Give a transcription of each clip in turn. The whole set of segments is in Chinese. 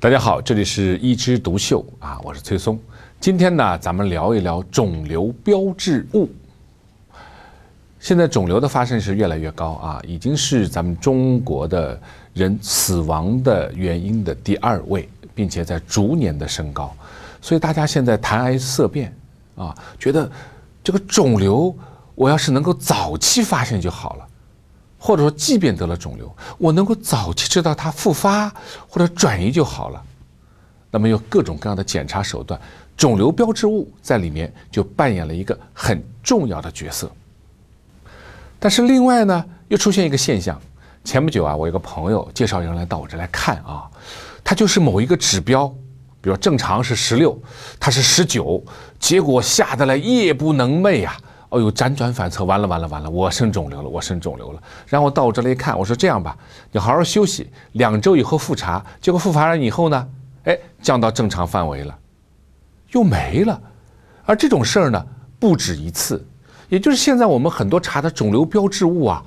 大家好，这里是一枝独秀啊，我是崔松。今天呢，咱们聊一聊肿瘤标志物。现在肿瘤的发生是越来越高啊，已经是咱们中国的人死亡的原因的第二位，并且在逐年的升高。所以大家现在谈癌色变啊，觉得这个肿瘤我要是能够早期发现就好了。或者说，即便得了肿瘤，我能够早期知道它复发或者转移就好了。那么用各种各样的检查手段，肿瘤标志物在里面就扮演了一个很重要的角色。但是另外呢，又出现一个现象。前不久啊，我一个朋友介绍人来到我这来看啊，他就是某一个指标，比如正常是十六，他是十九，结果吓得来夜不能寐呀。哦呦，辗转反侧，完了完了完了，我生肿瘤了，我生肿瘤了。然后到我这来一看，我说这样吧，你好好休息，两周以后复查。结果复查完以后呢，哎，降到正常范围了，又没了。而这种事儿呢，不止一次。也就是现在我们很多查的肿瘤标志物啊，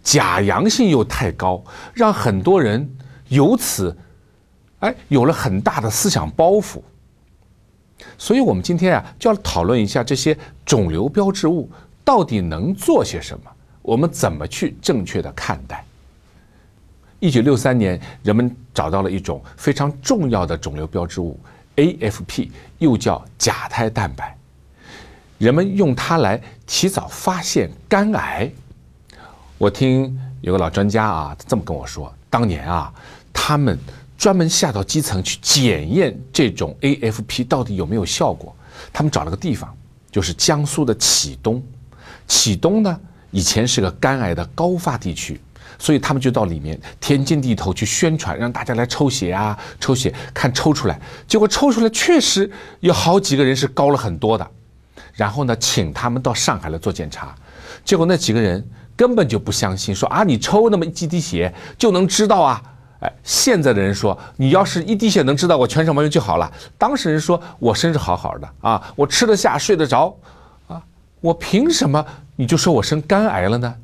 假阳性又太高，让很多人由此，哎，有了很大的思想包袱。所以，我们今天啊，就要讨论一下这些肿瘤标志物到底能做些什么，我们怎么去正确的看待。一九六三年，人们找到了一种非常重要的肿瘤标志物 AFP，又叫甲胎蛋白，人们用它来提早发现肝癌。我听有个老专家啊，这么跟我说，当年啊，他们。专门下到基层去检验这种 AFP 到底有没有效果。他们找了个地方，就是江苏的启东。启东呢，以前是个肝癌的高发地区，所以他们就到里面田间地头去宣传，让大家来抽血啊，抽血看抽出来。结果抽出来确实有好几个人是高了很多的。然后呢，请他们到上海来做检查。结果那几个人根本就不相信，说啊，你抽那么一几滴血就能知道啊。现在的人说，你要是一滴血能知道我全身毛病就好了。当事人说，我身是好好的啊，我吃得下，睡得着，啊，我凭什么你就说我生肝癌了呢？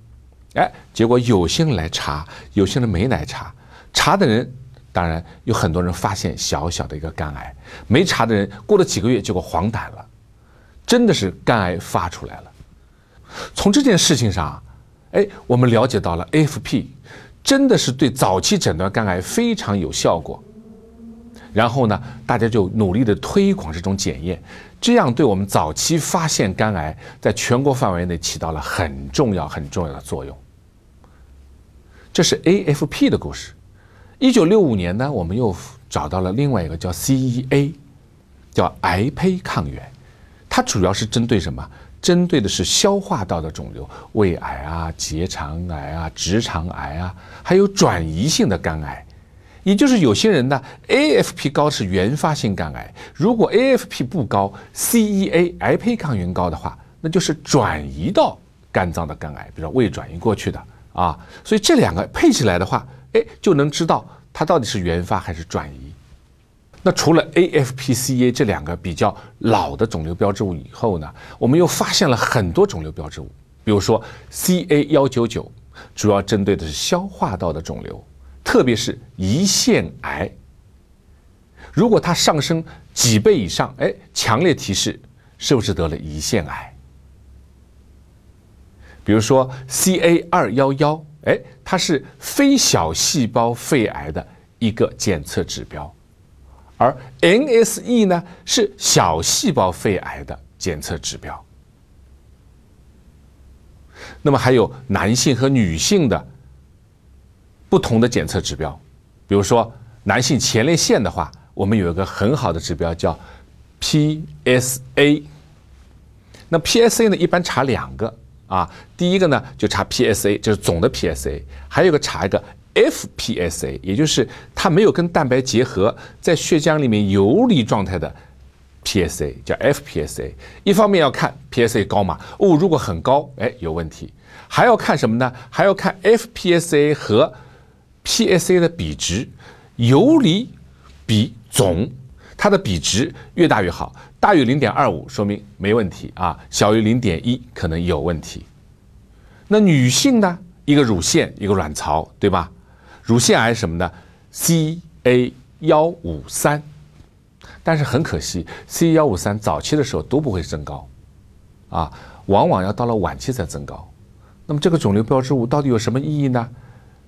哎，结果有些人来查，有些人没来查。查的人，当然有很多人发现小小的一个肝癌；没查的人，过了几个月，结果黄疸了，真的是肝癌发出来了。从这件事情上，哎，我们了解到了 AFP。真的是对早期诊断肝癌非常有效果，然后呢，大家就努力的推广这种检验，这样对我们早期发现肝癌在全国范围内起到了很重要很重要的作用。这是 AFP 的故事。一九六五年呢，我们又找到了另外一个叫 CEA，叫癌胚抗原，它主要是针对什么？针对的是消化道的肿瘤，胃癌啊、结肠癌啊、直肠癌啊，还有转移性的肝癌。也就是有些人呢，AFP 高是原发性肝癌，如果 AFP 不高，CEA 癌胚抗原高的话，那就是转移到肝脏的肝癌，比如说胃转移过去的啊。所以这两个配起来的话，哎，就能知道它到底是原发还是转移。那除了 AFPCA 这两个比较老的肿瘤标志物以后呢，我们又发现了很多肿瘤标志物，比如说 CA 幺九九，主要针对的是消化道的肿瘤，特别是胰腺癌。如果它上升几倍以上，哎，强烈提示是不是得了胰腺癌？比如说 CA 二幺幺，哎，它是非小细胞肺癌的一个检测指标。而 NSE 呢是小细胞肺癌的检测指标。那么还有男性和女性的不同的检测指标，比如说男性前列腺的话，我们有一个很好的指标叫 PSA。那 PSA 呢一般查两个啊，第一个呢就查 PSA，就是总的 PSA，还有个查一个。FPSA，也就是它没有跟蛋白结合，在血浆里面游离状态的 PSA，叫 FPSA。一方面要看 PSA 高嘛，哦，如果很高，哎，有问题。还要看什么呢？还要看 FPSA 和 PSA 的比值，游离比总，它的比值越大越好，大于零点二五说明没问题啊，小于零点一可能有问题。那女性呢？一个乳腺，一个卵巢，对吧？乳腺癌什么呢，CA 幺五三，但是很可惜，CA 幺五三早期的时候都不会增高，啊，往往要到了晚期才增高。那么这个肿瘤标志物到底有什么意义呢？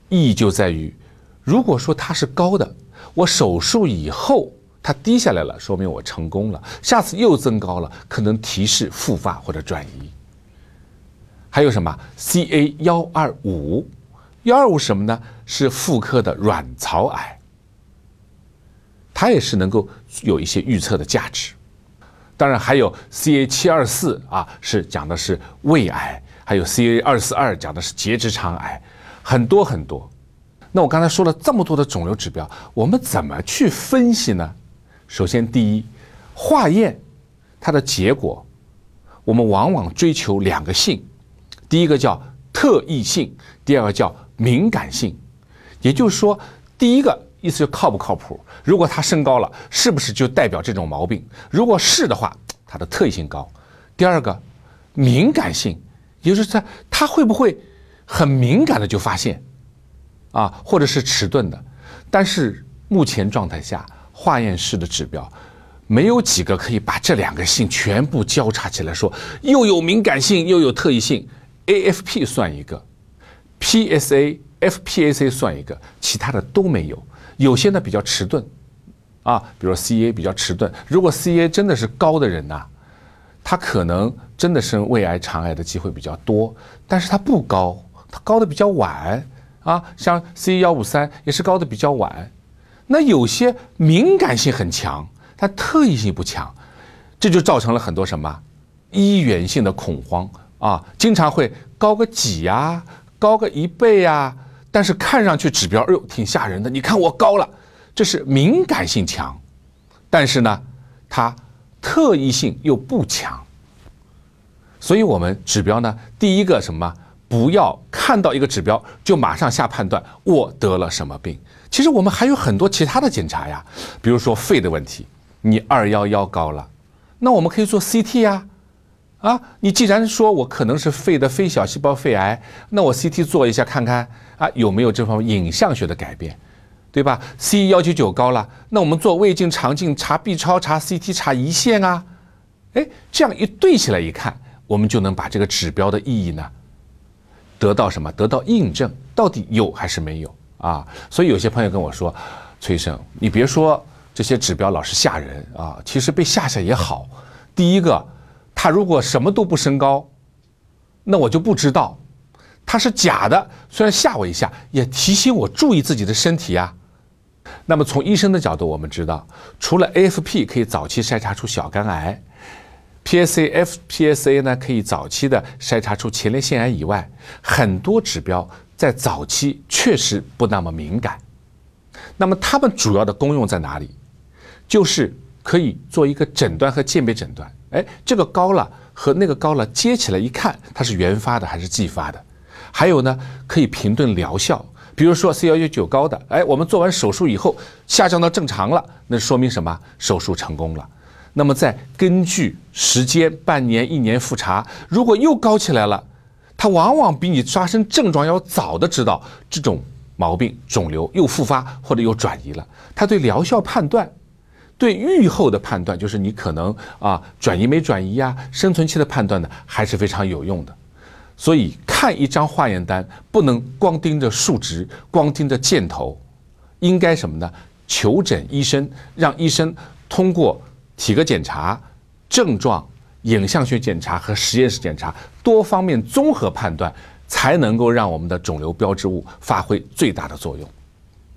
意义就在于，如果说它是高的，我手术以后它低下来了，说明我成功了。下次又增高了，可能提示复发或者转移。还有什么？CA 幺二五，幺二五什么呢？是妇科的卵巢癌。它也是能够有一些预测的价值，当然还有 CA 七二四啊，是讲的是胃癌，还有 CA 二四二讲的是结直肠癌，很多很多。那我刚才说了这么多的肿瘤指标，我们怎么去分析呢？首先，第一，化验它的结果，我们往往追求两个性，第一个叫特异性，第二个叫敏感性，也就是说，第一个。意思就靠不靠谱？如果它升高了，是不是就代表这种毛病？如果是的话，它的特异性高。第二个，敏感性，也就是它它会不会很敏感的就发现，啊，或者是迟钝的？但是目前状态下，化验室的指标没有几个可以把这两个性全部交叉起来说，又有敏感性又有特异性。AFP 算一个，PSA、FPAC 算一个，其他的都没有。有些呢比较迟钝，啊，比如说 CA 比较迟钝。如果 CA 真的是高的人呐，他可能真的生胃癌、肠癌的机会比较多。但是他不高，他高的比较晚啊，像 C 幺五三也是高的比较晚。那有些敏感性很强，但特异性不强，这就造成了很多什么医源性的恐慌啊，经常会高个几呀，高个一倍呀。但是看上去指标，哎呦，挺吓人的。你看我高了，这是敏感性强，但是呢，它特异性又不强。所以我们指标呢，第一个什么，不要看到一个指标就马上下判断我得了什么病。其实我们还有很多其他的检查呀，比如说肺的问题，你二幺幺高了，那我们可以做 CT 呀。啊你既然说我可能是肺的非小细胞肺癌，那我 CT 做一下看看啊有没有这方面影像学的改变，对吧？C 幺九九高了，那我们做胃镜、肠镜查 B 超、查 CT、查胰腺啊，哎，这样一对起来一看，我们就能把这个指标的意义呢得到什么？得到印证，到底有还是没有啊？所以有些朋友跟我说，崔生，你别说这些指标老是吓人啊，其实被吓吓也好。第一个。他如果什么都不升高，那我就不知道他是假的。虽然吓我一下，也提醒我注意自己的身体啊。那么从医生的角度，我们知道，除了 AFP 可以早期筛查出小肝癌，PSA、FPSA 呢可以早期的筛查出前列腺癌以外，很多指标在早期确实不那么敏感。那么它们主要的功用在哪里？就是可以做一个诊断和鉴别诊断。哎，这个高了和那个高了接起来一看，它是原发的还是继发的？还有呢，可以评论疗效。比如说 C 幺九九高的，哎，我们做完手术以后下降到正常了，那说明什么？手术成功了。那么再根据时间半年、一年复查，如果又高起来了，它往往比你发生症状要早的知道这种毛病肿瘤又复发或者又转移了，它对疗效判断。对预后的判断，就是你可能啊转移没转移呀，生存期的判断呢，还是非常有用的。所以看一张化验单，不能光盯着数值，光盯着箭头，应该什么呢？求诊医生，让医生通过体格检查、症状、影像学检查和实验室检查多方面综合判断，才能够让我们的肿瘤标志物发挥最大的作用。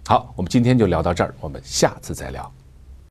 好，我们今天就聊到这儿，我们下次再聊。